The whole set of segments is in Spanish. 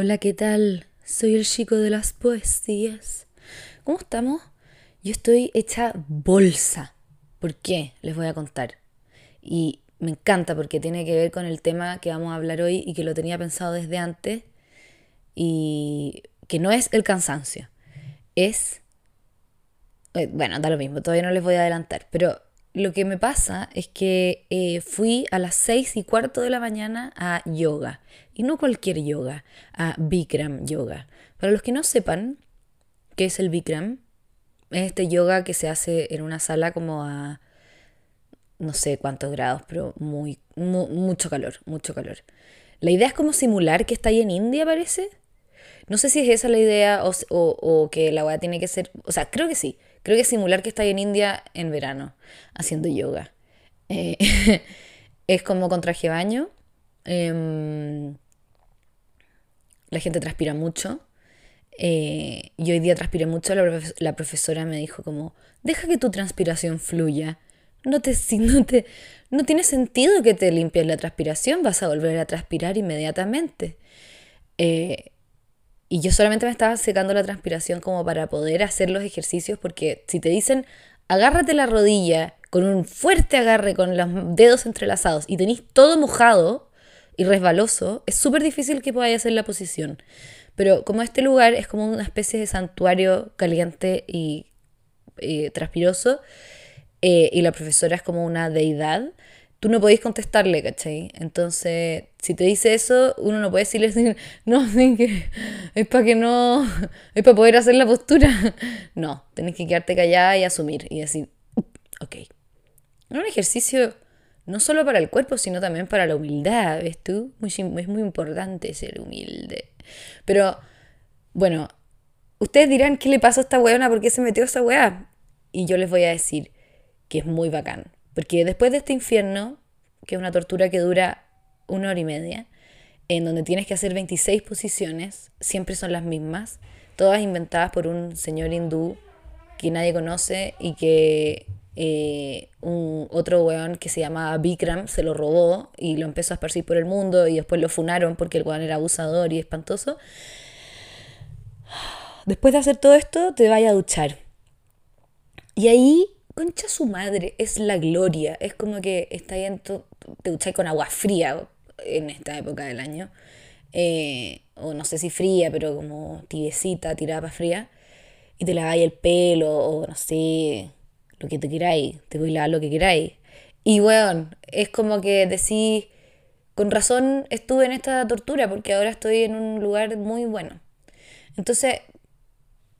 Hola, ¿qué tal? Soy el chico de las poesías. ¿Cómo estamos? Yo estoy hecha bolsa. ¿Por qué? Les voy a contar. Y me encanta porque tiene que ver con el tema que vamos a hablar hoy y que lo tenía pensado desde antes. Y que no es el cansancio. Es... eh, Bueno, da lo mismo, todavía no les voy a adelantar. Pero lo que me pasa es que eh, fui a las seis y cuarto de la mañana a yoga. Y no cualquier yoga, a Bikram yoga. Para los que no sepan qué es el Bikram, es este yoga que se hace en una sala como a no sé cuántos grados, pero muy, mu- mucho calor, mucho calor. La idea es como simular que está ahí en India, parece. No sé si es esa la idea o- o que la weá tiene que ser. O sea, creo que sí. Creo que es simular que está ahí en India en verano haciendo yoga. Eh, es como con traje de baño. em, la gente transpira mucho. Eh, y hoy día transpiré mucho. La, profe- la profesora me dijo como, deja que tu transpiración fluya. No, te, no, te, no tiene sentido que te limpies la transpiración. Vas a volver a transpirar inmediatamente. Eh, y yo solamente me estaba secando la transpiración como para poder hacer los ejercicios, porque si te dicen, agárrate la rodilla con un fuerte agarre, con los dedos entrelazados, y tenés todo mojado y resbaloso, es súper difícil que podáis hacer la posición. Pero como este lugar es como una especie de santuario caliente y eh, transpiroso, eh, y la profesora es como una deidad, tú no podéis contestarle, ¿cachai? Entonces, si te dice eso, uno no puede decirle, no, sí, que es para que no, es para poder hacer la postura. No, tenés que quedarte callada y asumir y decir, ok. Un ejercicio no solo para el cuerpo, sino también para la humildad, ¿ves tú? Muy, es muy importante ser humilde. Pero, bueno, ustedes dirán, ¿qué le pasó a esta weona? ¿Por qué se metió esa weá? Y yo les voy a decir que es muy bacán. Porque después de este infierno, que es una tortura que dura una hora y media, en donde tienes que hacer 26 posiciones, siempre son las mismas, todas inventadas por un señor hindú que nadie conoce y que eh, un otro weón que se llamaba Bikram se lo robó y lo empezó a esparcir por el mundo y después lo funaron porque el weón era abusador y espantoso. Después de hacer todo esto, te vaya a duchar. Y ahí, concha su madre, es la gloria. Es como que está ahí en tu- te ducháis con agua fría en esta época del año. Eh, o no sé si fría, pero como tibiecita, tirada para fría. Y te laváis el pelo, o no sé, lo que te queráis. Te voy a lavar lo que queráis. Y weón, es como que decís, con razón estuve en esta tortura, porque ahora estoy en un lugar muy bueno. Entonces,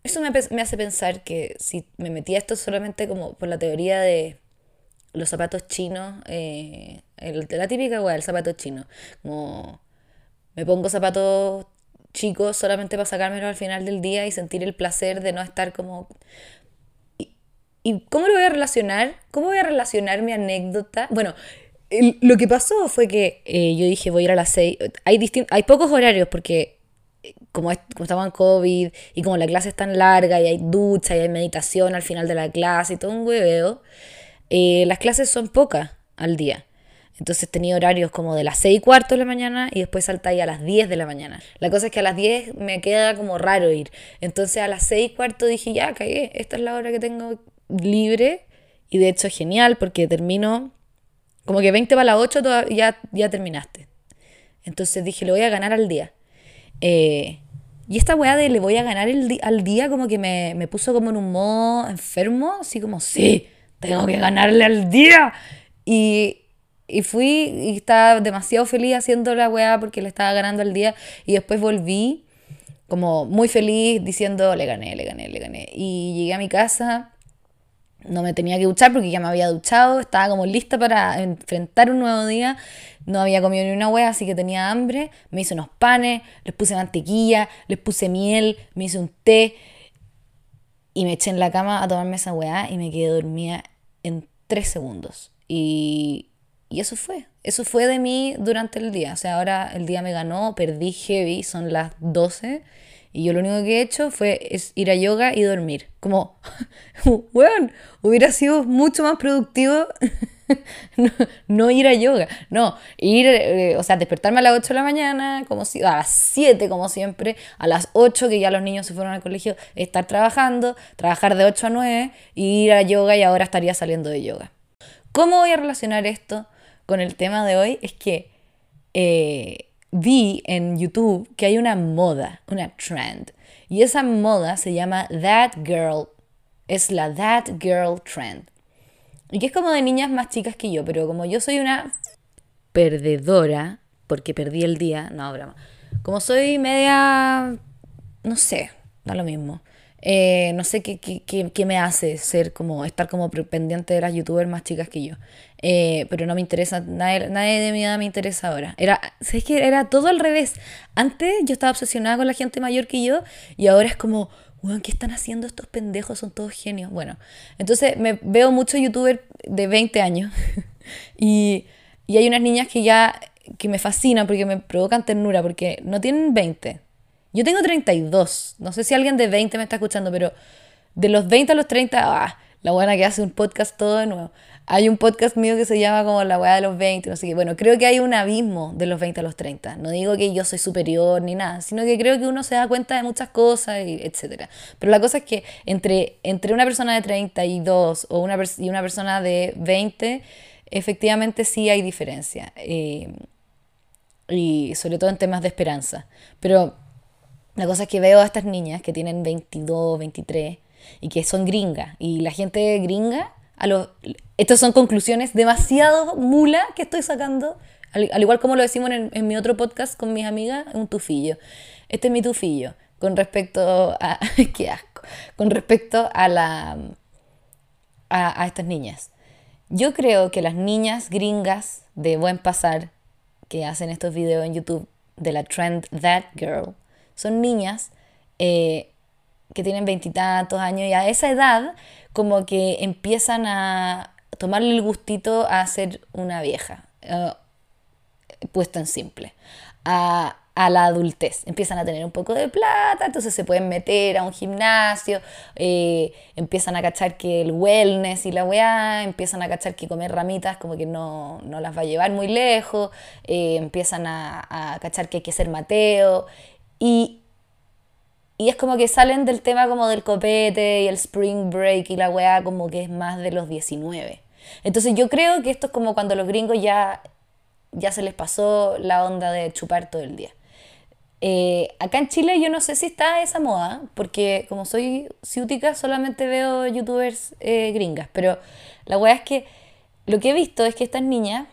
eso me, me hace pensar que si me metía esto solamente como por la teoría de los zapatos chinos, eh, el- la típica weá, el zapato chino. Como me pongo zapatos chicos solamente para sacármelos al final del día y sentir el placer de no estar como... ¿Y cómo lo voy a relacionar? ¿Cómo voy a relacionar mi anécdota? Bueno, lo que pasó fue que eh, yo dije voy a ir a las 6. Hay, hay pocos horarios porque como, es- como estamos en COVID y como la clase es tan larga y hay ducha y hay meditación al final de la clase y todo un hueveo, eh, las clases son pocas al día. Entonces tenía horarios como de las 6 y cuarto de la mañana y después saltáis a las 10 de la mañana. La cosa es que a las 10 me queda como raro ir. Entonces a las 6 y cuarto dije, ya, cagué, esta es la hora que tengo libre. Y de hecho genial porque termino como que 20 para las 8 toda- ya, ya terminaste. Entonces dije, le voy a ganar al día. Eh, y esta weá de le voy a ganar el al día como que me, me puso como en un modo enfermo, así como, sí, tengo que ganarle al día. Y, y fui y estaba demasiado feliz haciendo la weá porque le estaba ganando al día. Y después volví como muy feliz diciendo, le gané, le gané, le gané. Y llegué a mi casa no me tenía que duchar porque ya me había duchado, estaba como lista para enfrentar un nuevo día. No había comido ni una hueá, así que tenía hambre. Me hice unos panes, les puse mantequilla, les puse miel, me hice un té y me eché en la cama a tomarme esa hueá y me quedé dormida en tres segundos. Y, y eso fue. Eso fue de mí durante el día. O sea, ahora el día me ganó, perdí heavy, son las 12 y yo lo único que he hecho fue es ir a yoga y dormir. Como, weón, hubiera sido mucho más productivo no, ir a yoga, no, ir, eh, o sea, despertarme a las 8 de la mañana, como si, a las 7 como siempre, a las 8 que ya los niños se fueron al colegio, estar trabajando, trabajar de 8 a 9, ir a yoga y ahora estaría saliendo de yoga. ¿Cómo voy a relacionar esto con el tema de hoy? Es que eh, vi en YouTube que hay una moda, una trend, y esa moda se llama That Girl, es la That Girl Trend. Y que es como de niñas más chicas que yo, pero como yo soy una perdedora, porque perdí el día, no, broma. Como soy media, no sé, da lo mismo. Eh, no sé qué, qué, qué, me hace ser como, estar como pendiente de las youtubers más chicas que yo. Eh, pero no me interesa, nadie, nadie, de mi edad me interesa ahora. Era, ¿sabes que Era todo al revés. Antes yo estaba obsesionada con la gente mayor que yo y ahora es como, bueno, ¿qué están haciendo estos pendejos? Son todos genios. Bueno, entonces me veo muchos youtubers de 20 años y, y hay unas niñas que ya que me fascinan porque me provocan ternura porque no tienen 20. Yo tengo 32. No sé si alguien de 20 me está escuchando, pero de los 20 a los 30, ah, la buena que hace un podcast todo de nuevo. Hay un podcast mío que se llama como La weá de los 20, no sé qué. Bueno, creo que hay un abismo de los 20 a los 30. No digo que yo soy superior ni nada, sino que creo que uno se da cuenta de muchas cosas, y etc. Pero la cosa es que entre, entre una persona de 32 o una y una persona de 20, efectivamente sí hay diferencia. Eh, y sobre todo en temas de esperanza. Pero la cosa es que veo a estas niñas que tienen 22, 23 y que son gringas. Y la gente gringa a los... Estas son conclusiones demasiado mula que estoy sacando, al, igual como lo decimos en, mi otro podcast con mis amigas, un tufillo. Este es mi tufillo con respecto a... ¡Qué asco! Con respecto a la... A, a estas niñas. Yo creo que las niñas gringas de buen pasar que hacen estos videos en YouTube de la trend That Girl son niñas eh, que tienen veintitantos años y a esa edad como que empiezan a tomarle el gustito a ser una vieja, uh, puesto en simple, a, la adultez. Empiezan a tener un poco de plata, entonces se pueden meter a un gimnasio, eh, empiezan a cachar que el wellness y la weá, empiezan a cachar que comer ramitas como que no, las va a llevar muy lejos, eh, empiezan a, a cachar que hay que ser Mateo. Y, y es como que salen del tema como del copete y el spring break y la weá como que es más de los 19. Entonces yo creo que esto es como cuando los gringos ya, ya se les pasó la onda de chupar todo el día. Eh, acá en Chile yo no sé si está esa moda, porque como soy ciútica solamente veo youtubers eh, gringas, pero la weá es que lo que he visto es que estas niñas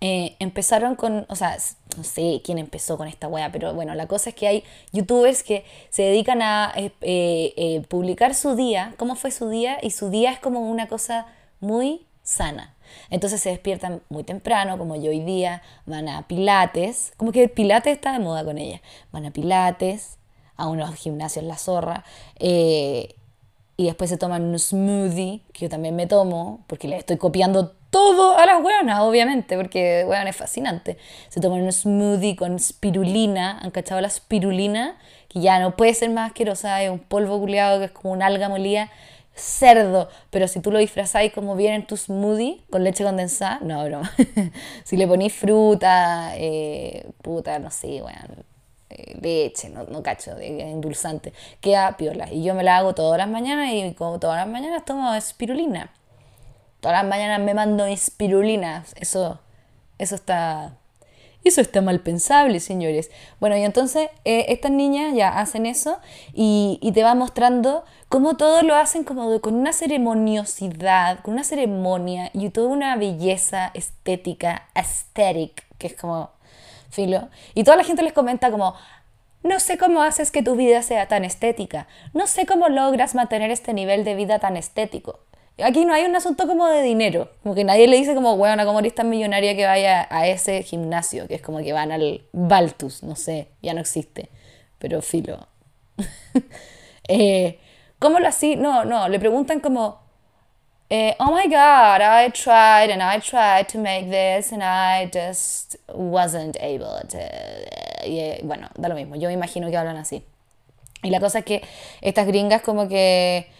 eh, empezaron con, o sea, no sé quién empezó con esta wea, pero bueno, la cosa es que hay youtubers que se dedican a eh, eh, publicar su día, cómo fue su día, y su día es como una cosa muy sana. Entonces se despiertan muy temprano, como yo hoy día, van a pilates, como que pilates está de moda con ella, van a pilates, a unos gimnasios La Zorra, y después se toman un smoothie, que yo también me tomo, porque le estoy copiando todo a las hueonas, obviamente, porque hueón es fascinante. Se toman un smoothie con spirulina, han cachado la spirulina, que ya no puede ser más asquerosa, es un polvo culeado que es como un alga molida, cerdo, pero si tú lo disfrazáis como viene en tu smoothie con leche condensada, no, broma. si le ponís fruta, eh, puta, no sé, weón, eh, leche, no, no cacho, endulzante, queda piola. Y yo me la hago todas las mañanas y como todas las mañanas tomo spirulina. Todas las mañanas me mando espirulina. Eso, eso está... Eso está mal pensable, señores. Bueno, y entonces eh, estas niñas ya hacen eso y, y, te va mostrando cómo todos lo hacen como con una ceremoniosidad, con una ceremonia y toda una belleza estética, aesthetic, que es como filo. Y toda la gente les comenta como, no sé cómo haces que tu vida sea tan estética, no sé cómo logras mantener este nivel de vida tan estético. Aquí no hay un asunto como de dinero, como que nadie le dice como, bueno, como eres tan millonaria que vaya a ese gimnasio, que es como que van al Baltus, no sé, ya no existe, pero filo. eh, ¿Cómo lo así? No, no, le preguntan como, eh, oh my god, I tried and I tried to make this and I just wasn't able to... Y, eh, bueno, da lo mismo, yo me imagino que hablan así. Y la cosa es que estas gringas como que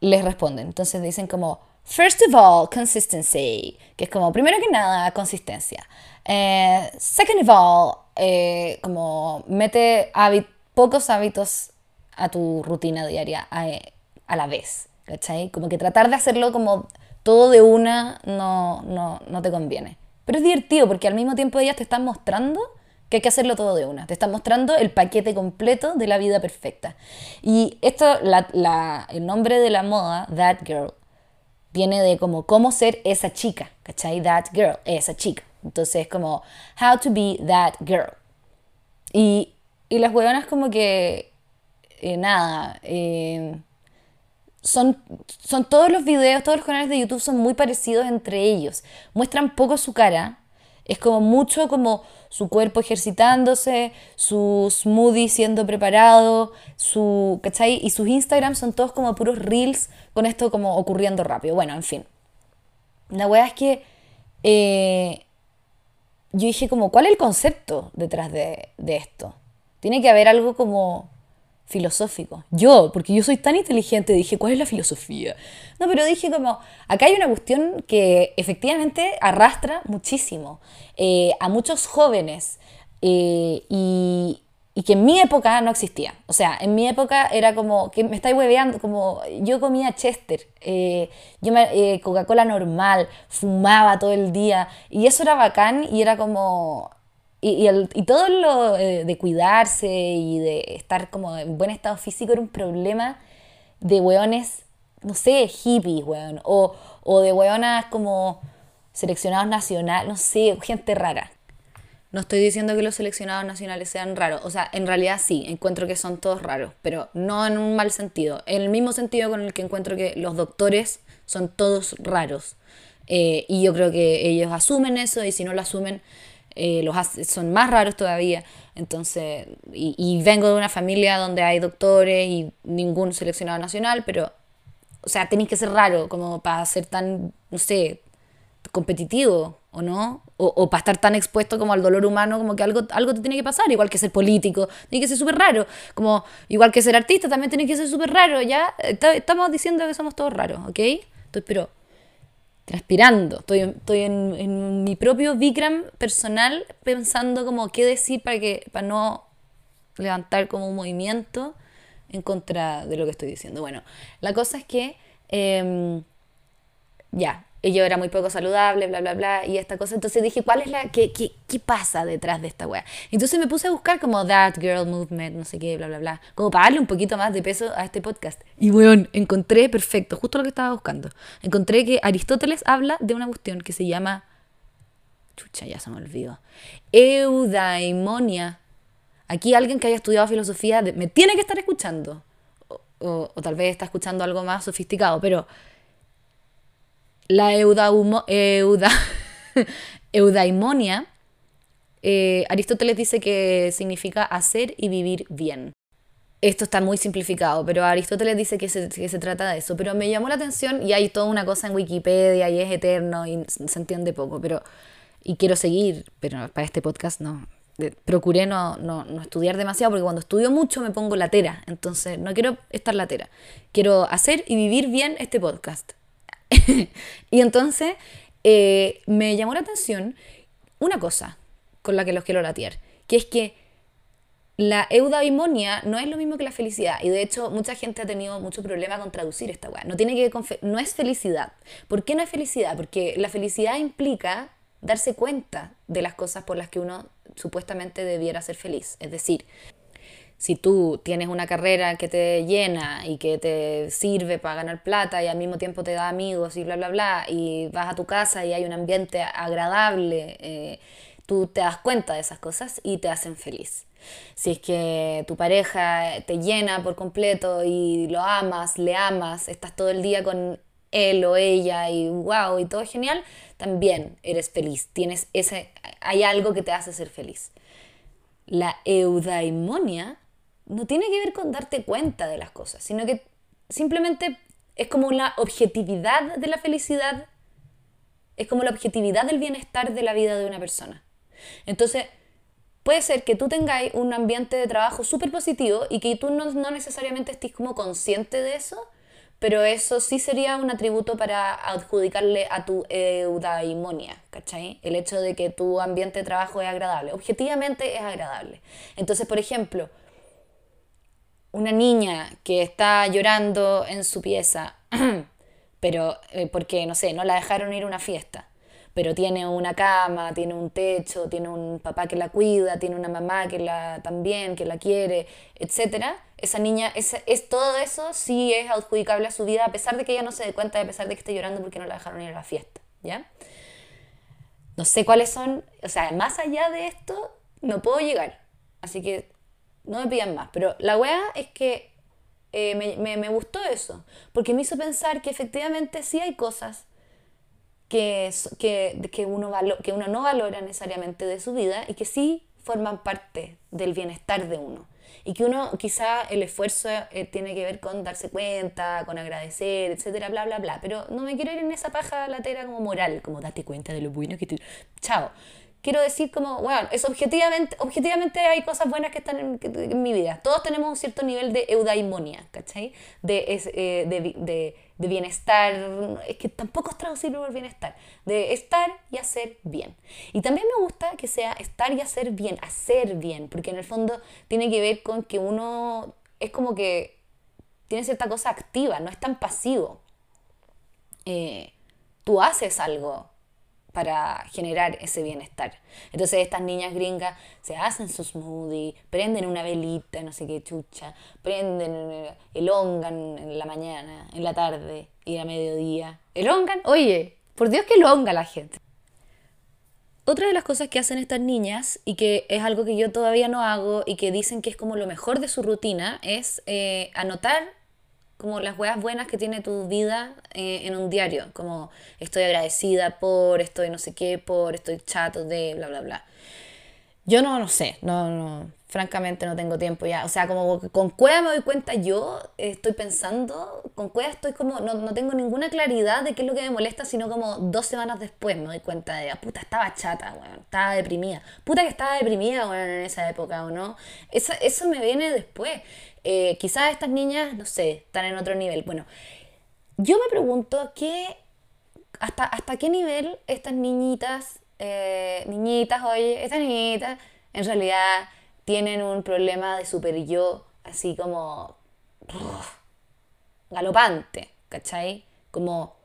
les responden. Entonces dicen como, First of all, consistency, que es como, primero que nada, consistencia. Eh, second of all, eh, como mete pocos hábitos a tu rutina diaria a, la vez, ¿cachai? Como que tratar de hacerlo como todo de una no, no, no te conviene. Pero es divertido porque al mismo tiempo ellas te están mostrando que hay que hacerlo todo de una. Te están mostrando el paquete completo de la vida perfecta. Y esto, el nombre de la moda, That Girl, viene de como cómo ser esa chica, ¿cachai? That girl, esa chica. Entonces como how to be that girl. Y, y las hueonas como que, eh, nada, eh, son, son todos los videos, todos los canales de YouTube son muy parecidos entre ellos. Muestran poco su cara, es como mucho como su cuerpo ejercitándose, su smoothie siendo preparado, su, ¿cachai? Y sus Instagram son todos como puros reels con esto como ocurriendo rápido. Bueno, en fin. La weá es que eh, yo dije como, ¿cuál es el concepto detrás de, de esto? Tiene que haber algo como filosófico. Yo, porque yo soy tan inteligente, dije, ¿cuál es la filosofía? No, pero dije como, acá hay una cuestión que efectivamente arrastra muchísimo eh, a muchos jóvenes eh, y, que en mi época no existía. O sea, en mi época era como, que me estáis hueveando, como yo comía Chester, eh, yo me, Coca-Cola normal, fumaba todo el día y eso era bacán y era como y, y, todo lo eh, de cuidarse y de estar como en buen estado físico era un problema de weones, no sé, hippies, weón, o, o de weonas como seleccionados nacionales, no sé, gente rara. No estoy diciendo que los seleccionados nacionales sean raros, o sea, en realidad sí, encuentro que son todos raros, pero no en un mal sentido, en el mismo sentido con el que encuentro que los doctores son todos raros. Eh, y yo creo que ellos asumen eso y si no lo asumen, eh, los son más raros todavía. Entonces, y, vengo de una familia donde hay doctores y ningún seleccionado nacional, pero, o sea, tenéis que ser raro como para ser tan, no sé, competitivo, ¿o no? O, para estar tan expuesto como al dolor humano, como que algo, algo te tiene que pasar, igual que ser político, tiene que ser súper raro, como igual que ser artista, también tiene que ser súper raro, ¿ya? Estamos diciendo que somos todos raros, ¿ok? Entonces, pero transpirando. Estoy, estoy en, mi propio Vikram personal pensando como qué decir para, que, para no levantar como un movimiento en contra de lo que estoy diciendo. Bueno, la cosa es que em, ya, yo era muy poco saludable, bla, bla, bla, y esta cosa. Entonces dije, ¿cuál es la, qué, qué, qué pasa detrás de esta wea? Entonces me puse a buscar como That Girl Movement, no sé qué, bla, bla, bla, como para darle un poquito más de peso a este podcast. Y weón, encontré perfecto, justo lo que estaba buscando. Encontré que Aristóteles habla de una cuestión que se llama, chucha, ya se me olvidó, eudaimonia. Aquí alguien que haya estudiado filosofía me tiene que estar escuchando. o tal vez está escuchando algo más sofisticado, pero la eudaimonia, eh, Aristóteles dice que significa hacer y vivir bien. Esto está muy simplificado, pero Aristóteles dice que se, que se, trata de eso. Pero me llamó la atención y hay toda una cosa en Wikipedia y es eterno y se entiende poco. Pero, y quiero seguir, pero para este podcast no. Procuré no, no, no estudiar demasiado porque cuando estudio mucho me pongo latera. Entonces no quiero estar latera. Quiero hacer y vivir bien este podcast. y entonces eh, me llamó la atención una cosa con la que los quiero latear, que es que la eudaimonia no es lo mismo que la felicidad. Y de hecho, mucha gente ha tenido mucho problema con traducir esta weá. No, tiene que no es felicidad. ¿Por qué no es felicidad? Porque la felicidad implica darse cuenta de las cosas por las que uno supuestamente debiera ser feliz. Es decir, si tú tienes una carrera que te llena y que te sirve para ganar plata y al mismo tiempo te da amigos y bla, bla, bla, y vas a tu casa y hay un ambiente agradable, eh, tú te das cuenta de esas cosas y te hacen feliz. Si es que tu pareja te llena por completo y lo amas, le amas, estás todo el día con él o ella y wow, y todo genial, también eres feliz. Tienes ese, hay algo que te hace ser feliz. La eudaimonia no tiene que ver con darte cuenta de las cosas, sino que simplemente es como la objetividad de la felicidad, es como la objetividad del bienestar de la vida de una persona. Entonces, puede ser que tú tengáis un ambiente de trabajo súper positivo y que tú no, no necesariamente estés como consciente de eso, pero eso sí sería un atributo para adjudicarle a tu eudaimonia, ¿cachai? El hecho de que tu ambiente de trabajo es agradable. Objetivamente es agradable. Entonces, por ejemplo, una niña que está llorando en su pieza, pero eh, porque, no sé, no la dejaron ir a una fiesta pero tiene una cama, tiene un techo, tiene un papá que la cuida, tiene una mamá que la también, que la quiere, etc. Esa niña, es, es, todo eso sí es adjudicable a su vida, a pesar de que ella no se dé cuenta, a pesar de que esté llorando porque no la dejaron ir a la fiesta, ¿ya? No sé cuáles son, o sea, más allá de esto, no puedo llegar, así que no me pidan más, pero la weá es que eh, me, me, me gustó eso, porque me hizo pensar que efectivamente sí hay cosas que, que, que, uno que uno no valora necesariamente de su vida y que sí forman parte del bienestar de uno. Y que uno, quizá el esfuerzo eh, tiene que ver con darse cuenta, con agradecer, etcétera, bla, bla, bla. Pero no me quiero ir en esa paja latera como moral, como date cuenta de lo bueno que tú. Chao quiero decir como, bueno, es objetivamente, objetivamente hay cosas buenas que están en, mi vida. Todos tenemos un cierto nivel de eudaimonia, ¿cachai? De, eh, de, de, de, bienestar, es que tampoco es traducible por bienestar, de estar y hacer bien. Y también me gusta que sea estar y hacer bien, hacer bien, porque en el fondo tiene que ver con que uno es como que tiene cierta cosa activa, no es tan pasivo. Eh, tú haces algo, para generar ese bienestar. Entonces estas niñas gringas se hacen sus smoothie, prenden una velita, no sé qué chucha, prenden, elongan en la mañana, en la tarde y a mediodía. ¿Elongan? Oye, por Dios que elonga la gente. Otra de las cosas que hacen estas niñas, y que es algo que yo todavía no hago, y que dicen que es como lo mejor de su rutina, es eh, anotar como las huevas buenas que tiene tu vida eh, en un diario, como estoy agradecida por, estoy no sé qué, por, estoy chato de, bla, bla, bla. Yo no, no sé, no, no, francamente no tengo tiempo ya. O sea, como con Cueva me doy cuenta yo, estoy pensando, con Cueva estoy como, no, no, tengo ninguna claridad de qué es lo que me molesta, sino como dos semanas después me doy cuenta de, ah, puta, estaba chata, bueno, estaba deprimida. Puta que estaba deprimida, bueno, en esa época, ¿o no? Eso, eso me viene después. Eh, quizás estas niñas, no sé, están en otro nivel. Bueno, yo me pregunto qué, hasta, hasta qué nivel estas niñitas, eh, niñitas, oye, estas niñitas, en realidad tienen un problema de super yo, así como galopante, ¿cachai? Como,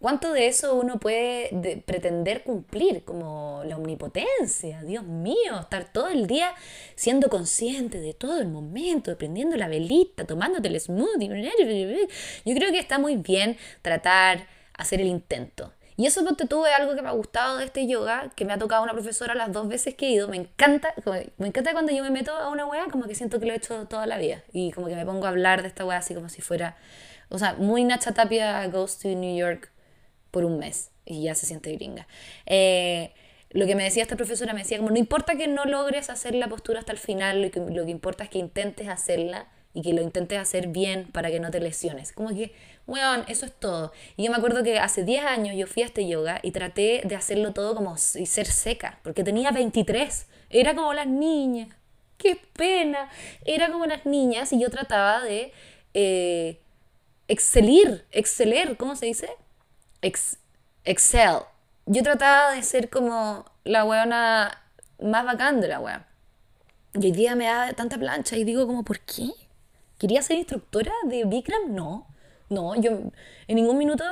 ¿cuánto de eso uno puede pretender cumplir? Como la omnipotencia, Dios mío, estar todo el día siendo consciente de todo el momento, prendiendo la velita, tomándote el smoothie. Yo creo que está muy bien tratar, hacer el intento. Y eso te tuve algo que me ha gustado de este yoga, que me ha tocado una profesora las dos veces que he ido. Me encanta, me encanta cuando yo me meto a una wea, como que siento que lo he hecho toda la vida. Y como que me pongo a hablar de esta wea así como si fuera, o sea, muy Nacha Tapia goes to New York por un mes y ya se siente gringa. Eh, lo que me decía esta profesora, me decía como, no importa que no logres hacer la postura hasta el final, lo que, importa es que intentes hacerla y que lo intentes hacer bien para que no te lesiones. Como que Weón, eso es todo. Y yo me acuerdo que hace 10 años yo fui a este yoga y traté de hacerlo todo como y ser seca, porque tenía 23. Era como las niñas. ¡Qué pena! Era como las niñas y yo trataba de eh, excelir, exceler, ¿cómo se dice? Ex, excel. Yo trataba de ser como la weona más bacán de la wea. Y hoy día me da tanta plancha y digo como, ¿por qué? ¿Quería ser instructora de Bikram? No. No, yo en ningún minuto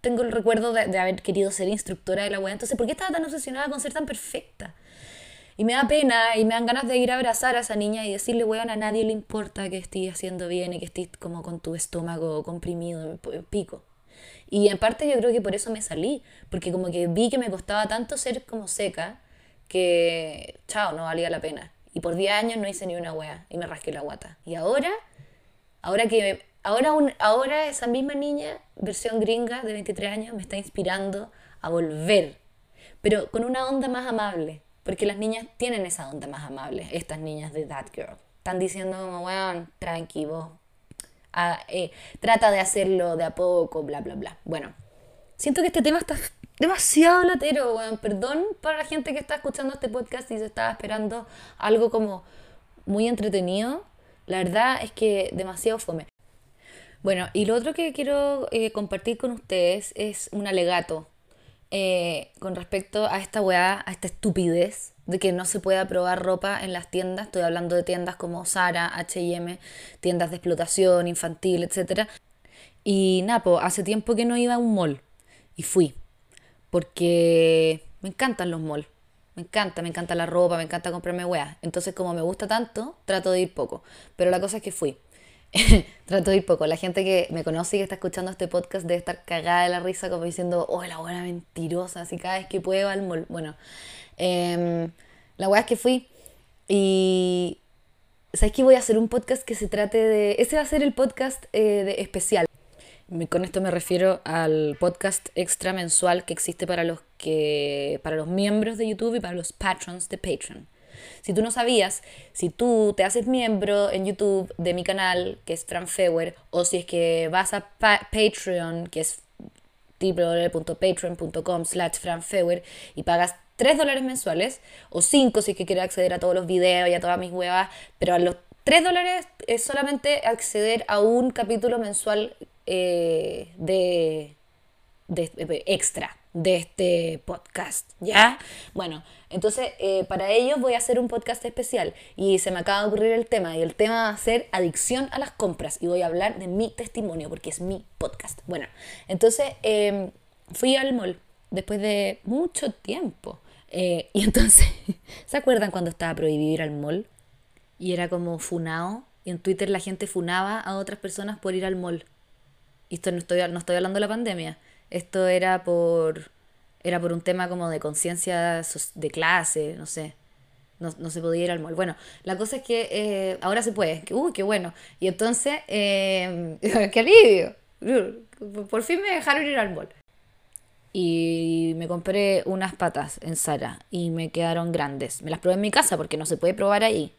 tengo el recuerdo de, haber querido ser instructora de la web. Entonces, ¿por qué estaba tan obsesionada con ser tan perfecta? Y me da pena y me dan ganas de ir a abrazar a esa niña y decirle, weón, a nadie le importa que estés haciendo bien y que estés como con tu estómago comprimido, pico. Y en parte yo creo que por eso me salí, porque como que vi que me costaba tanto ser como seca que, chao, no valía la pena. Y por 10 años no hice ni una wea y me rasqué la guata. Y ahora, ahora que Ahora, ahora esa misma niña, versión gringa de 23 años, me está inspirando a volver, pero con una onda más amable, porque las niñas tienen esa onda más amable, estas niñas de That Girl. Están diciendo como, weón, tranqui, vos, ah, eh, trata de hacerlo de a poco, bla, bla, bla. Bueno, siento que este tema está demasiado latero, weón. Perdón para la gente que está escuchando este podcast y se estaba esperando algo como muy entretenido. La verdad es que demasiado fome. Bueno, y lo otro que quiero eh, compartir con ustedes es un alegato eh, con respecto a esta weá, a esta estupidez de que no se pueda probar ropa en las tiendas. Estoy hablando de tiendas como Zara, HM, tiendas de explotación infantil, etc. Y Napo, hace tiempo que no iba a un mall y fui, porque me encantan los malls. Me encanta, me encanta la ropa, me encanta comprarme weas. Entonces, como me gusta tanto, trato de ir poco. Pero la cosa es que fui. trato de ir poco. La gente que me conoce y que está escuchando este podcast debe estar cagada de la risa, como diciendo, oh, la buena mentirosa, así cada vez que puede va al mall. Bueno, em, la wea es que fui y. ¿Sabes que voy a hacer un podcast que se trate de. Ese va a ser el podcast eh, de especial. Con esto me refiero al podcast extra mensual que existe para los, que, para los miembros de YouTube y para los patrons de Patreon. Si tú no sabías, si tú te haces miembro en YouTube de mi canal, que es Fran Fewer, o si es que vas a Patreon, que es www.patreon.com slash franfewer y pagas 3 dólares mensuales, o 5 si es que quieres acceder a todos los videos y a todas mis huevas, pero a los 3 dólares es solamente acceder a un capítulo mensual eh, de, de, extra de este podcast, ¿ya? Bueno, entonces eh, para ello voy a hacer un podcast especial y se me acaba de ocurrir el tema y el tema va a ser adicción a las compras y voy a hablar de mi testimonio porque es mi podcast. Bueno, entonces em, fui al mall después de mucho tiempo eh, y entonces, ¿se acuerdan cuando estaba prohibido ir al mall? Y era como funao y en Twitter la gente funaba a otras personas por ir al mall. Y esto no estoy, no estoy hablando de la pandemia. Esto era por, era por un tema como de conciencia de clase, no sé. No, se podía ir al mall. Bueno, la cosa es que eh, ahora se puede. Uy, qué bueno. Y entonces, eh, qué alivio. Por fin me dejaron ir al mall. Y me compré unas patas en Sara y me quedaron grandes. Me las probé en mi casa porque no se puede probar ahí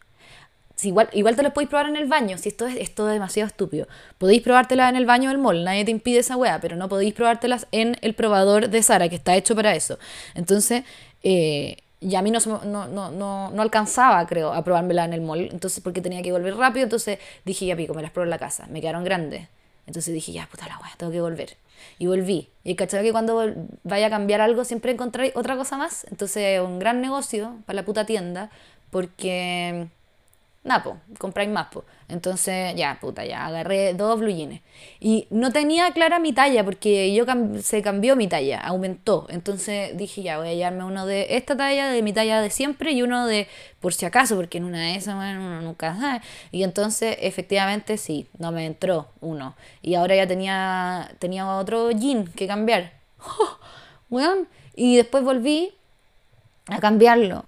igual, igual te lo podéis probar en el baño, si esto es, esto es demasiado estúpido. Podéis probártelas en el baño del mall, nadie te impide esa weá, pero no podéis probártelas en el probador de Sara, que está hecho para eso. Entonces, eh, y a mí no, no, no, no, alcanzaba, creo, a probármela en el mall, entonces porque tenía que volver rápido, entonces dije, ya pico, me las pruebo en la casa, me quedaron grandes. Entonces dije, ya, puta la weá, tengo que volver. Y volví. Y cachaba que cuando vaya a cambiar algo siempre encontré otra cosa más. Entonces, un gran negocio para la puta tienda, porque nada, po, compráis más, po. Entonces, ya, puta, ya, agarré dos blue jeans. Y no tenía clara mi talla, porque yo se cambió mi talla, aumentó. Entonces dije, ya, voy a llevarme uno de esta talla, de mi talla de siempre, y uno de por si acaso, porque en una de esas, bueno, uno nunca sabe. Y entonces, efectivamente, sí, no me entró uno. Y ahora ya tenía, tenía otro jean que cambiar. Bueno, y después volví a cambiarlo.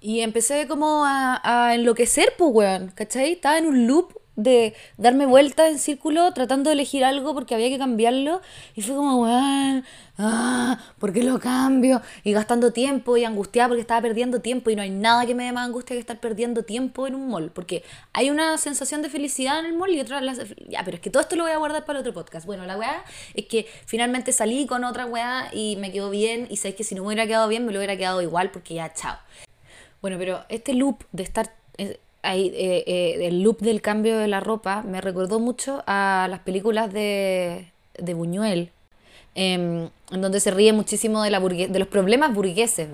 Y empecé como a, a enloquecer, pues, weón, ¿cachai? Estaba en un loop de darme vueltas en círculo tratando de elegir algo porque había que cambiarlo. Y fue como, weón, ah, ¿por qué lo cambio? Y gastando tiempo y angustiada porque estaba perdiendo tiempo. Y no hay nada que me dé más angustia que estar perdiendo tiempo en un mall. Porque hay una sensación de felicidad en el mall y otra. Ya, pero es que todo esto lo voy a guardar para otro podcast. Bueno, la weá es que finalmente salí con otra weá y me quedó bien. Y sabéis que si no me hubiera quedado bien, me lo hubiera quedado igual porque ya, chao. Bueno, pero este loop de estar eh, ahí, eh, eh, el loop del cambio de la ropa me recordó mucho a las películas de, de Buñuel, em, en donde se ríe muchísimo de, la de los problemas burgueses,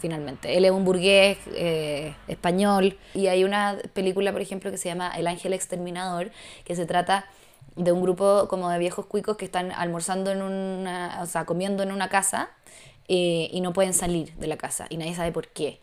finalmente. Él es un burgués español y hay una película, por ejemplo, que se llama El ángel exterminador, que se trata de un grupo como de viejos cuicos que están almorzando en una, o sea, comiendo en una casa y no pueden salir de la casa y nadie sabe por qué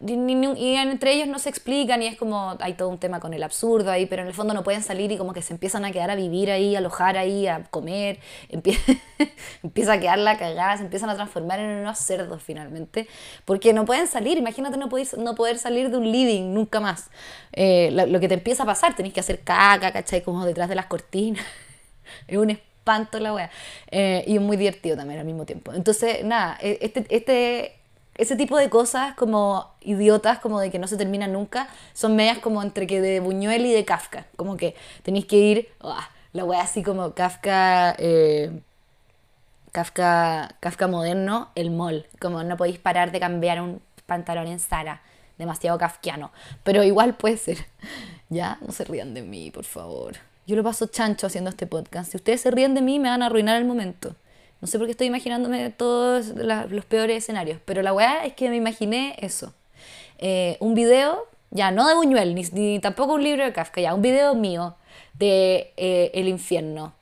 y entre ellos no se explican y es como hay todo un tema con el absurdo ahí, pero en el fondo no pueden salir y como que se empiezan a quedar a vivir ahí, a alojar ahí, a comer, empieza a quedar la cagada, se empiezan a transformar en unos cerdos finalmente, porque no pueden salir, imagínate no poder, no poder salir de un living nunca más. Eh, lo, que te empieza a pasar, tenés que hacer caca, ¿cachai? Como detrás de las cortinas. es un espanto la wea. Eh, y es muy divertido también al mismo tiempo. Entonces, nada, e, este, este ese tipo de cosas como idiotas, como de que no se terminan nunca, son medias como entre que de Buñuel y de Kafka. Como que tenéis que ir, la wea así como Kafka, eh, Kafka, Kafka moderno, el mall. Como no podéis parar de cambiar un pantalón en Zara. Demasiado kafkiano. Pero igual puede ser. Ya, no se rían de mí, por favor. Yo lo paso chancho haciendo este podcast. Si ustedes se ríen de mí, me van a arruinar el momento. No sé por qué estoy imaginándome todos los peores escenarios, pero la weá es que me imaginé eso. Eh, un video, ya no de Buñuel, ni, tampoco un libro de Kafka, ya un video mío de eh, el infierno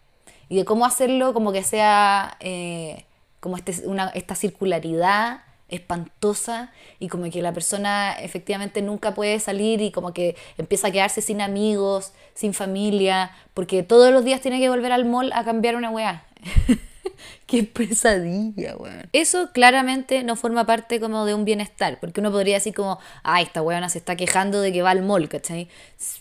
y de cómo hacerlo como que sea eh, como este, esta circularidad espantosa y como que la persona efectivamente nunca puede salir y como que empieza a quedarse sin amigos, sin familia, porque todos los días tiene que volver al mall a cambiar una weá. Qué pesadilla, weón. Eso claramente no forma parte como de un bienestar, porque uno podría decir como, ay, esta weona se está quejando de que va al mall, ¿cachai?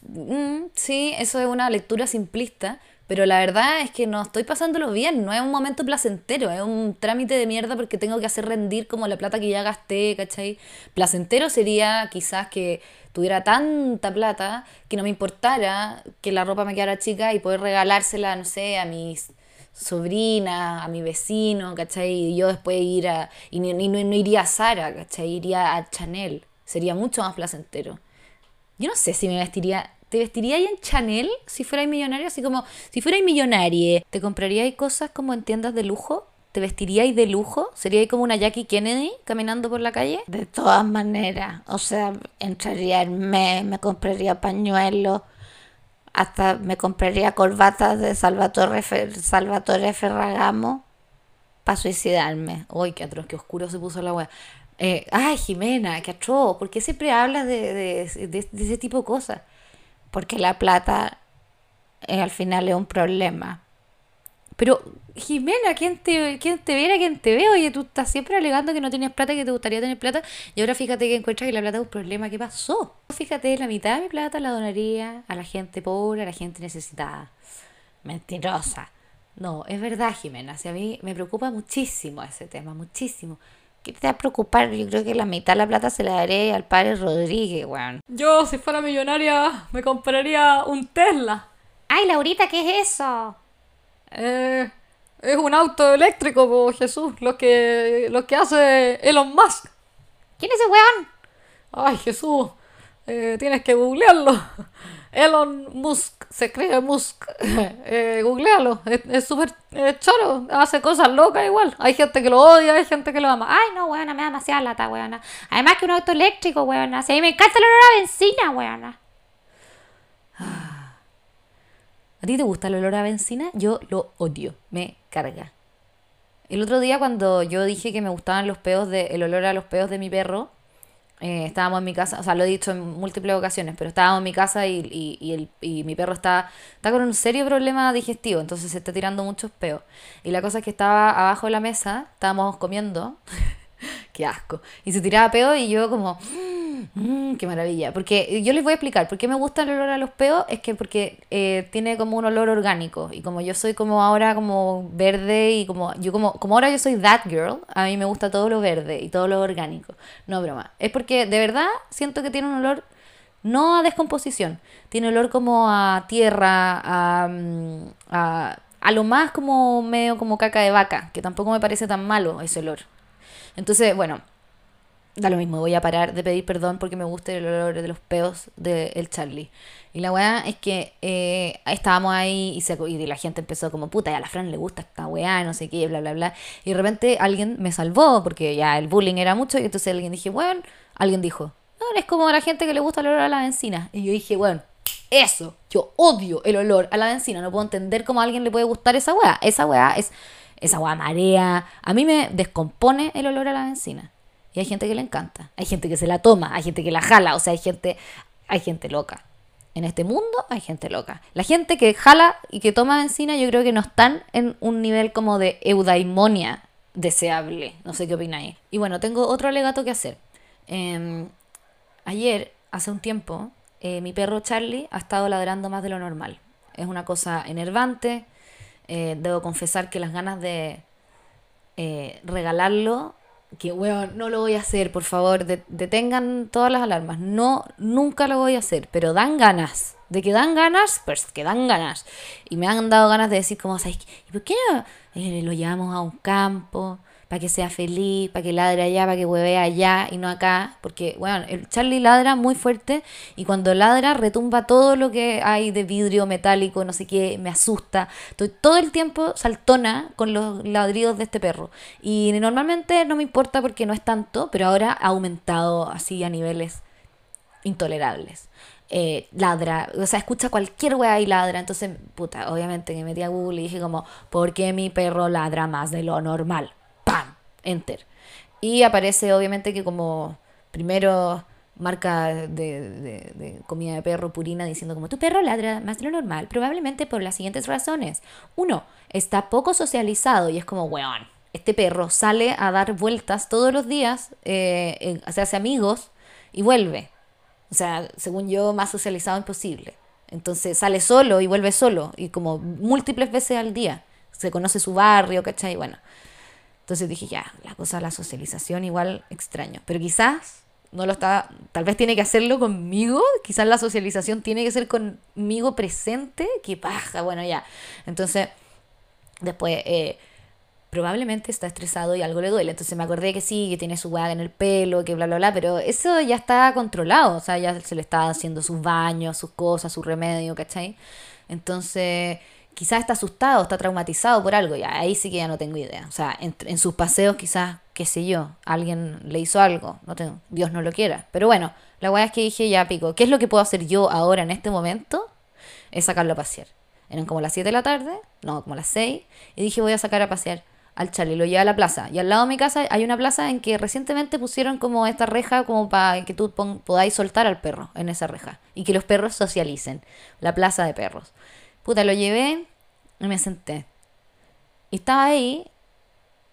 Mm, sí, eso es una lectura simplista, pero la verdad es que no estoy pasándolo bien, no es un momento placentero, es un trámite de mierda porque tengo que hacer rendir como la plata que ya gasté, ¿cachai? Placentero sería quizás que tuviera tanta plata que no me importara que la ropa me quedara chica y poder regalársela, no sé, a mis sobrinas, a mi vecino, ¿cachai? Y yo después ir a... Y no, no iría a Sara, ¿cachai? Iría a Chanel. Sería mucho más placentero. Yo no sé si me vestiría ¿Te vestiríais en Chanel si fuerais millonario? Así como, si fuerais millonario, ¿te compraríais cosas como en tiendas de lujo? ¿Te vestiríais de lujo? ¿Seríais como una Jackie Kennedy caminando por la calle? De todas maneras, o sea, entraría en me, me compraría pañuelos, hasta me compraría corbatas de Salvatore, Salvatore Ferragamo para suicidarme. Uy, qué atroz, qué oscuro se puso la wea. Eh, ay, Jimena, qué atroz, ¿por qué siempre hablas de, de, de ese tipo de cosas? porque la plata eh, al final es un problema. Pero, Jimena, ¿quién te, quién te viera, quién te ve? Oye, tú estás siempre alegando que no tienes plata, que te gustaría tener plata, y ahora fíjate que encuentras que la plata es un problema. ¿Qué pasó? Fíjate, la mitad de mi plata la donaría a la gente pobre, a la gente necesitada. Mentirosa. No, es verdad, Jimena. Si a mí me preocupa muchísimo ese tema, muchísimo. ¿Qué te va a preocupar? Yo creo que la mitad de la plata se la daré al padre Rodríguez, weón. Yo, si fuera millonaria, me compraría un Tesla. Ay, Laurita, ¿qué es eso? Eh, es un auto eléctrico, po, Jesús, lo que, lo que hace Elon Musk. ¿Quién es ese weón? Ay, Jesús, eh, tienes que googlearlo. Elon Musk, se cree Musk. Eh, googlealo, es súper choro, hace cosas locas igual. Hay gente que lo odia, hay gente que lo ama. Ay, no, weona, me da demasiada lata, weona. Además que un auto eléctrico, weona. Si a mí me encanta el olor a benzina, weona. ¿A ti te gusta el olor a benzina? Yo lo odio, me carga. El otro día cuando yo dije que me gustaban los peos de, el olor a los peos de mi perro, eh, estábamos en mi casa, o sea, lo he dicho en múltiples ocasiones, pero estábamos en mi casa y, y, mi perro está, está con un serio problema digestivo, entonces se está tirando muchos peos. Y la cosa es que estaba abajo de la mesa, estábamos comiendo, qué asco, y se tiraba peo y yo como, Mmm, qué maravilla. Porque yo les voy a explicar por qué me gusta el olor a los peos. Es que porque eh, tiene como un olor orgánico. Y como yo soy como ahora como verde y como yo como, como ahora yo soy that girl, a mí me gusta todo lo verde y todo lo orgánico. No broma. Es porque de verdad siento que tiene un olor no a descomposición. Tiene olor como a tierra, a, mm, a, a lo más como medio como caca de vaca. Que tampoco me parece tan malo ese olor. Entonces, bueno, da lo mismo, voy a parar de pedir perdón porque me gusta el olor de los peos del el Charlie. Y la weá es que eh, estábamos ahí y, se, y la gente empezó como, puta, a la Fran le gusta esta weá, no sé qué, bla, bla, bla. Y de repente alguien me salvó porque ya el bullying era mucho y entonces alguien dije, bueno, alguien dijo, no, es como a la gente que le gusta el olor a la benzina. Y yo dije, bueno, eso, yo odio el olor a la benzina, no puedo entender cómo a alguien le puede gustar esa weá. Esa weá es, esa weá marea, a mí me descompone el olor a la benzina. Y hay gente que le encanta, hay gente que se la toma, hay gente que la jala, o sea, hay gente, hay gente loca. En este mundo hay gente loca. La gente que jala y que toma benzina yo creo que no están en un nivel como de eudaimonia deseable. No sé qué opináis. Y bueno, tengo otro alegato que hacer. Em, ayer, hace un tiempo, eh, mi perro Charlie ha estado ladrando más de lo normal. Es una cosa enervante. Eh, debo confesar que las ganas de eh, regalarlo que, weón, no lo voy a hacer, por favor, detengan todas las alarmas. No, nunca lo voy a hacer, pero dan ganas. De que dan ganas, pues que dan ganas. Y me han dado ganas de decir, como, ¿sabes ¿Y por qué no eh, lo llevamos a un campo? Para que sea feliz, para que ladre allá, para que hueve allá y no acá, porque, bueno, el Charlie ladra muy fuerte y cuando ladra retumba todo lo que hay de vidrio metálico, no sé qué, me asusta. Estoy todo el tiempo saltona con los ladridos de este perro y normalmente no me importa porque no es tanto, pero ahora ha aumentado así a niveles intolerables. Eh, ladra, o sea, escucha cualquier weá y ladra. Entonces, puta, obviamente que metí a Google y dije como, ¿por qué mi perro ladra más de lo normal? Enter. Y aparece obviamente que como primero marca de, comida de perro purina diciendo como tu perro ladra más de lo normal, probablemente por las siguientes razones. Uno, está poco socializado y es como, weón, este perro sale a dar vueltas todos los días, eh, se hace amigos y vuelve. O sea, según yo, más socializado imposible. Entonces sale solo y vuelve solo, y como múltiples veces al día. Se conoce su barrio, ¿cachai? Bueno. Entonces dije, ya, la cosa de la socialización igual extraño. Pero quizás no lo está, tal vez tiene que hacerlo conmigo, quizás la socialización tiene que ser conmigo presente, que paja, bueno, ya. Entonces, después, eh, probablemente está estresado y algo le duele. Entonces me acordé que sí, que tiene su hueá en el pelo, que bla, bla, bla, pero eso ya está controlado, o sea, ya se le está haciendo sus baños, sus cosas, su remedio, ¿cachai? Entonces, quizás está asustado, está traumatizado por algo, ya ahí sí que ya no tengo idea. O sea, en, sus paseos quizás, qué sé yo, alguien le hizo algo, no tengo, Dios no lo quiera. Pero bueno, la hueá es que dije, ya pico, ¿qué es lo que puedo hacer yo ahora en este momento? Es sacarlo a pasear. Eran como las 7 de la tarde, no, como las 6, y dije, voy a sacar a pasear al Charlie, lo lleva a la plaza. Y al lado de mi casa hay una plaza en que recientemente pusieron como esta reja como para que tú podáis soltar al perro en esa reja y que los perros socialicen. La plaza de perros. Puta, lo llevé y me senté. Y estaba ahí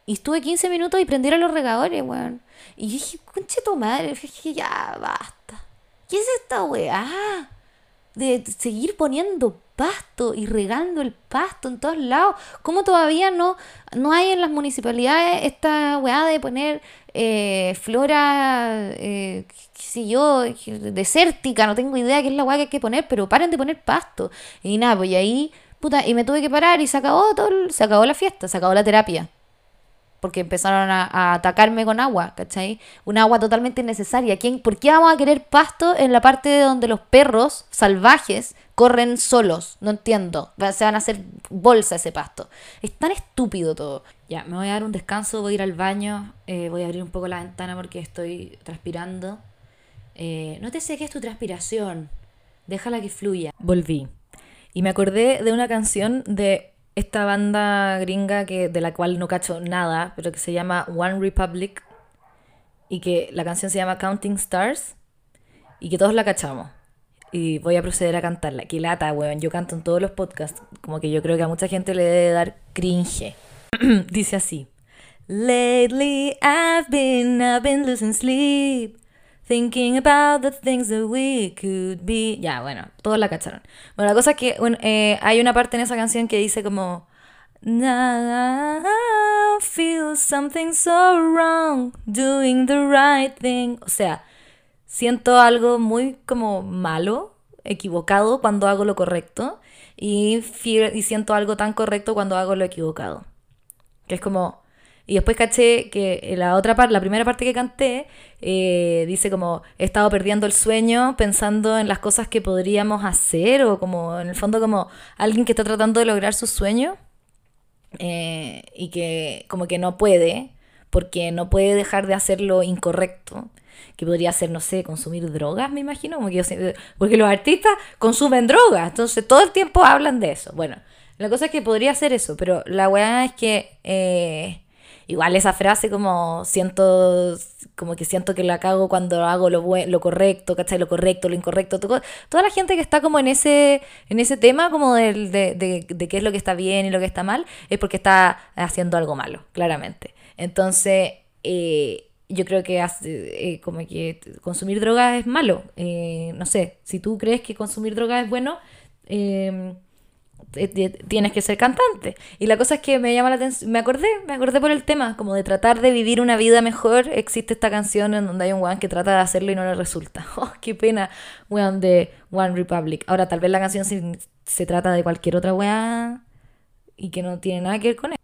y estuve 15 minutos y prendieron los regadores, weón. Y dije, conche tu madre, dije, ya, basta. ¿Qué es esta weá? De seguir poniendo pasto y regando el pasto en todos lados. ¿Cómo todavía no, no hay en las municipalidades esta weá de poner eh, flora, eh, sé yo, desértica? No tengo idea qué es la weá que hay que poner, pero paren de poner pasto. Y nada, pues ahí, puta, y me tuve que parar y se acabó todo, se acabó la fiesta, se acabó la terapia porque empezaron a, atacarme con agua, ¿cachai? Un agua totalmente innecesaria. ¿Quién, ¿Por qué vamos a querer pasto en la parte donde los perros salvajes corren solos? No entiendo. Se van a hacer bolsa ese pasto. Es tan estúpido todo. Ya, me voy a dar un descanso, voy a ir al baño, eh, voy a abrir un poco la ventana porque estoy transpirando. Eh, no te sé es tu transpiración. Déjala que fluya. Volví. Y me acordé de una canción de esta banda gringa que, de la cual no cacho nada, pero que se llama One Republic y que la canción se llama Counting Stars y que todos la cachamos. Y voy a proceder a cantarla. Que lata, weón. Yo canto en todos los podcasts. Como que yo creo que a mucha gente le debe dar cringe. Dice así. Lately I've been, I've been losing sleep. Thinking about the things that we could be. Ya, bueno, todos la cacharon. Bueno, la cosa es que eh, hay una parte en esa canción que dice como. Feel something so wrong, doing the right thing. O sea, siento algo muy como malo, equivocado cuando hago lo correcto. Y, y siento algo tan correcto cuando hago lo equivocado. Que es como, y después caché que la otra parte, la primera parte que canté, eh, dice como he estado perdiendo el sueño pensando en las cosas que podríamos hacer o como en el fondo como alguien que está tratando de lograr su sueño eh, y que como que no puede porque no puede dejar de hacer lo incorrecto que podría ser, no sé, consumir drogas, me imagino, porque los artistas consumen drogas, entonces todo el tiempo hablan de eso. Bueno, la cosa es que podría ser eso, pero la weá es que eh, igual esa frase como siento, como que siento que la cago cuando hago lo, lo correcto, ¿cachai? Lo correcto, lo incorrecto. toda la gente que está como en ese, en ese tema como de, de, de, qué es lo que está bien y lo que está mal, es porque está haciendo algo malo, claramente. Entonces, eh, yo creo que eh, como que consumir drogas es malo. Eh, no sé, si tú crees que consumir drogas es bueno, tienes que ser cantante. Y la cosa es que me llama la atención, me acordé, me acordé por el tema, como de tratar de vivir una vida mejor. Existe esta canción en donde hay un weón que trata de hacerlo y no le resulta. Oh, qué pena, weón, de One Republic. Ahora, tal vez la canción se, se trata de cualquier otra weá y que no tiene nada que ver con él.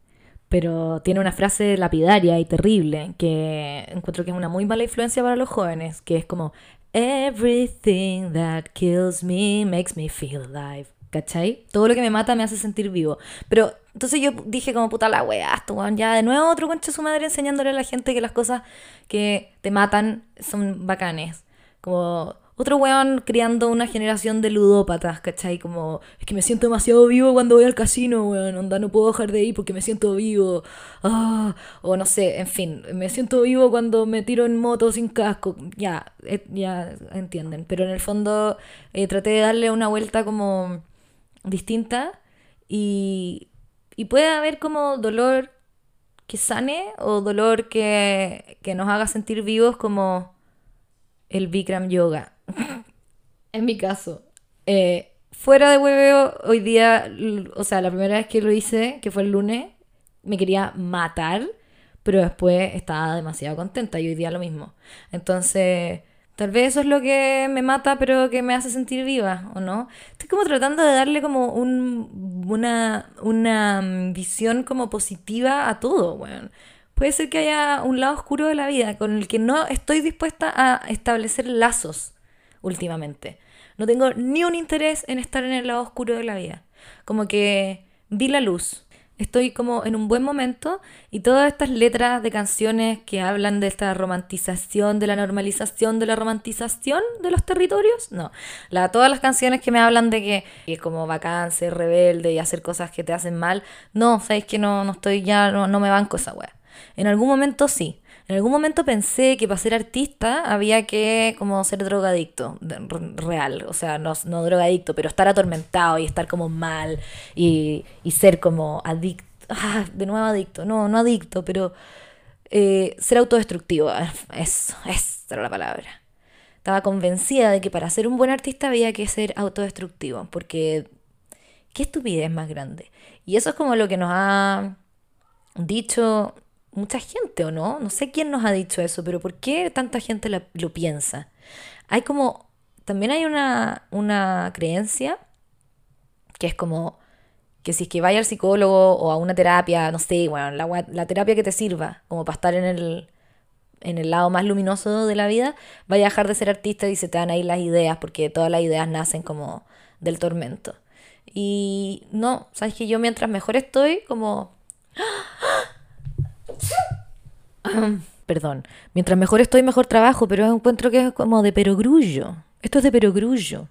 pero tiene una frase lapidaria y terrible que encuentro que es una muy mala influencia para los jóvenes, que es como Everything that kills me makes me feel alive. ¿Cachai? Todo lo que me mata me hace sentir vivo. Pero entonces yo dije como puta la wea, esto weón, ya de nuevo otro concha su madre enseñándole a la gente que las cosas que te matan son bacanes. Como otro weón criando una generación de ludópatas, ¿cachai? Como, es que me siento demasiado vivo cuando voy al casino, weón, onda, no puedo dejar de ir porque me siento vivo. Ah, o no sé, en fin, me siento vivo cuando me tiro en moto sin casco. Ya, eh, ya entienden. Pero en el fondo eh, traté de darle una vuelta como distinta y, y puede haber como dolor que sane o dolor que, que nos haga sentir vivos como el Bikram Yoga en mi caso. Eh, fuera de hueveo, hoy día, o sea, la primera vez que lo hice, que fue el lunes, me quería matar, pero después estaba demasiado contenta y hoy día lo mismo. Entonces, tal vez eso es lo que me mata, pero que me hace sentir viva, ¿o no? Estoy como tratando de darle como un, una, una mm, visión como positiva a todo, bueno. Puede ser que haya un lado oscuro de la vida con el que no estoy dispuesta a establecer lazos últimamente. No tengo ni un interés en estar en el lado oscuro de la vida. Como que vi la luz. Estoy como en un buen momento y todas estas letras de canciones que hablan de esta romantización, de la normalización, de la romantización de los territorios, no. La, todas las canciones que me hablan de que es como bacán, rebelde y hacer cosas que te hacen mal, no, sabéis que no, no estoy ya, no, no me banco esa wea. En algún momento sí. En algún momento pensé que para ser artista había que como ser drogadicto, real, o sea, no, drogadicto, pero estar atormentado y estar como mal y, ser como adicto, ah, de nuevo adicto, no, no adicto, pero eh, ser autodestructivo, eso, esa era la palabra. Estaba convencida de que para ser un buen artista había que ser autodestructivo, porque qué estupidez más grande. Y eso es como lo que nos ha dicho mucha gente, ¿o no? No sé quién nos ha dicho eso, pero ¿por qué tanta gente lo piensa? Hay como, también hay una, una creencia que es como que si es que vaya al psicólogo o a una terapia, no sé, bueno, la, la terapia que te sirva como para estar en el, en el lado más luminoso de la vida, vaya a dejar de ser artista y se te dan ahí las ideas, porque todas las ideas nacen como del tormento. Y no, sabes que yo mientras mejor estoy, como Perdón. Mientras mejor estoy, mejor trabajo, pero encuentro que es como de perogrullo. Esto es de perogrullo.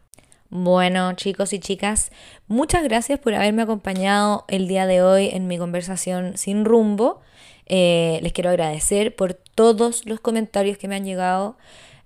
Bueno, chicos y chicas, muchas gracias por haberme acompañado el día de hoy en mi conversación sin rumbo. Eh, les quiero agradecer por todos los comentarios que me han llegado.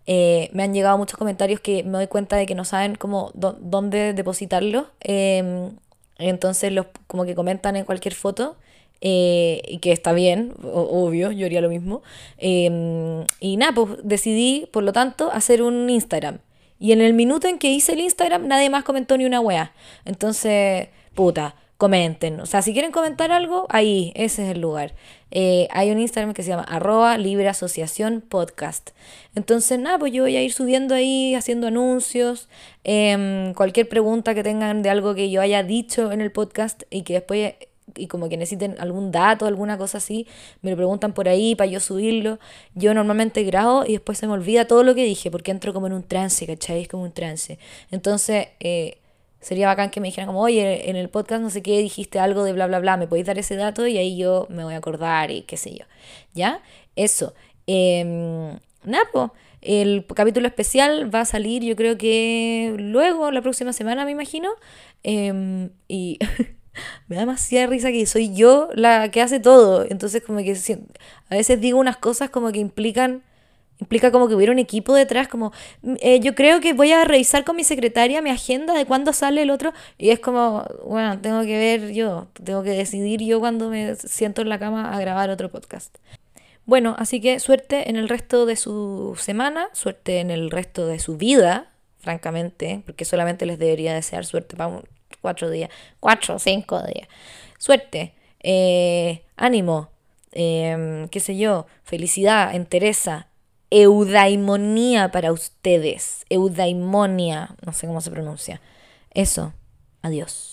Eh, me han llegado muchos comentarios que me doy cuenta de que no saben cómo dónde depositarlos. Em, entonces los como que comentan en cualquier foto eh, y que está bien, obvio, yo haría lo mismo. Em, y nada, pues decidí, por lo tanto, hacer un Instagram. Y en el minuto en que hice el Instagram, nadie más comentó ni una wea. Entonces, puta, comenten. O sea, si quieren comentar algo, ahí, ese es el lugar. Eh, hay un Instagram que se llama arroba libre asociación podcast. Entonces, nada, pues yo voy a ir subiendo ahí, haciendo anuncios, em, cualquier pregunta que tengan de algo que yo haya dicho en el podcast y que después y como que necesiten algún dato, alguna cosa así, me lo preguntan por ahí para yo subirlo. Yo normalmente grabo y después se me olvida todo lo que dije porque entro como en un trance, ¿cachai? Es como un trance. Entonces, eh, sería bacán que me dijeran como, oye, en el podcast no sé qué, dijiste algo de bla, bla, bla, me podéis dar ese dato y ahí yo me voy a acordar y qué sé yo. ¿Ya? Eso. Eh, Napo. El capítulo especial va a salir, yo creo que luego, la próxima semana, me imagino. Em, y me da demasiada risa que soy yo la que hace todo. Entonces como que a veces digo unas cosas como que implican, implica como que hubiera un equipo detrás, como eh, yo creo que voy a revisar con mi secretaria mi agenda de cuándo sale el otro y es como, bueno, tengo que ver yo, tengo que decidir yo cuando me siento en la cama a grabar otro podcast. Bueno, así que suerte en el resto de su semana, suerte en el resto de su vida, francamente, porque solamente les debería desear suerte para cuatro días, cuatro cinco días. Suerte, eh, ánimo, em, qué sé yo, felicidad, entereza, eudaimonía para ustedes, eudaimonia, no sé cómo se pronuncia. Eso, adiós.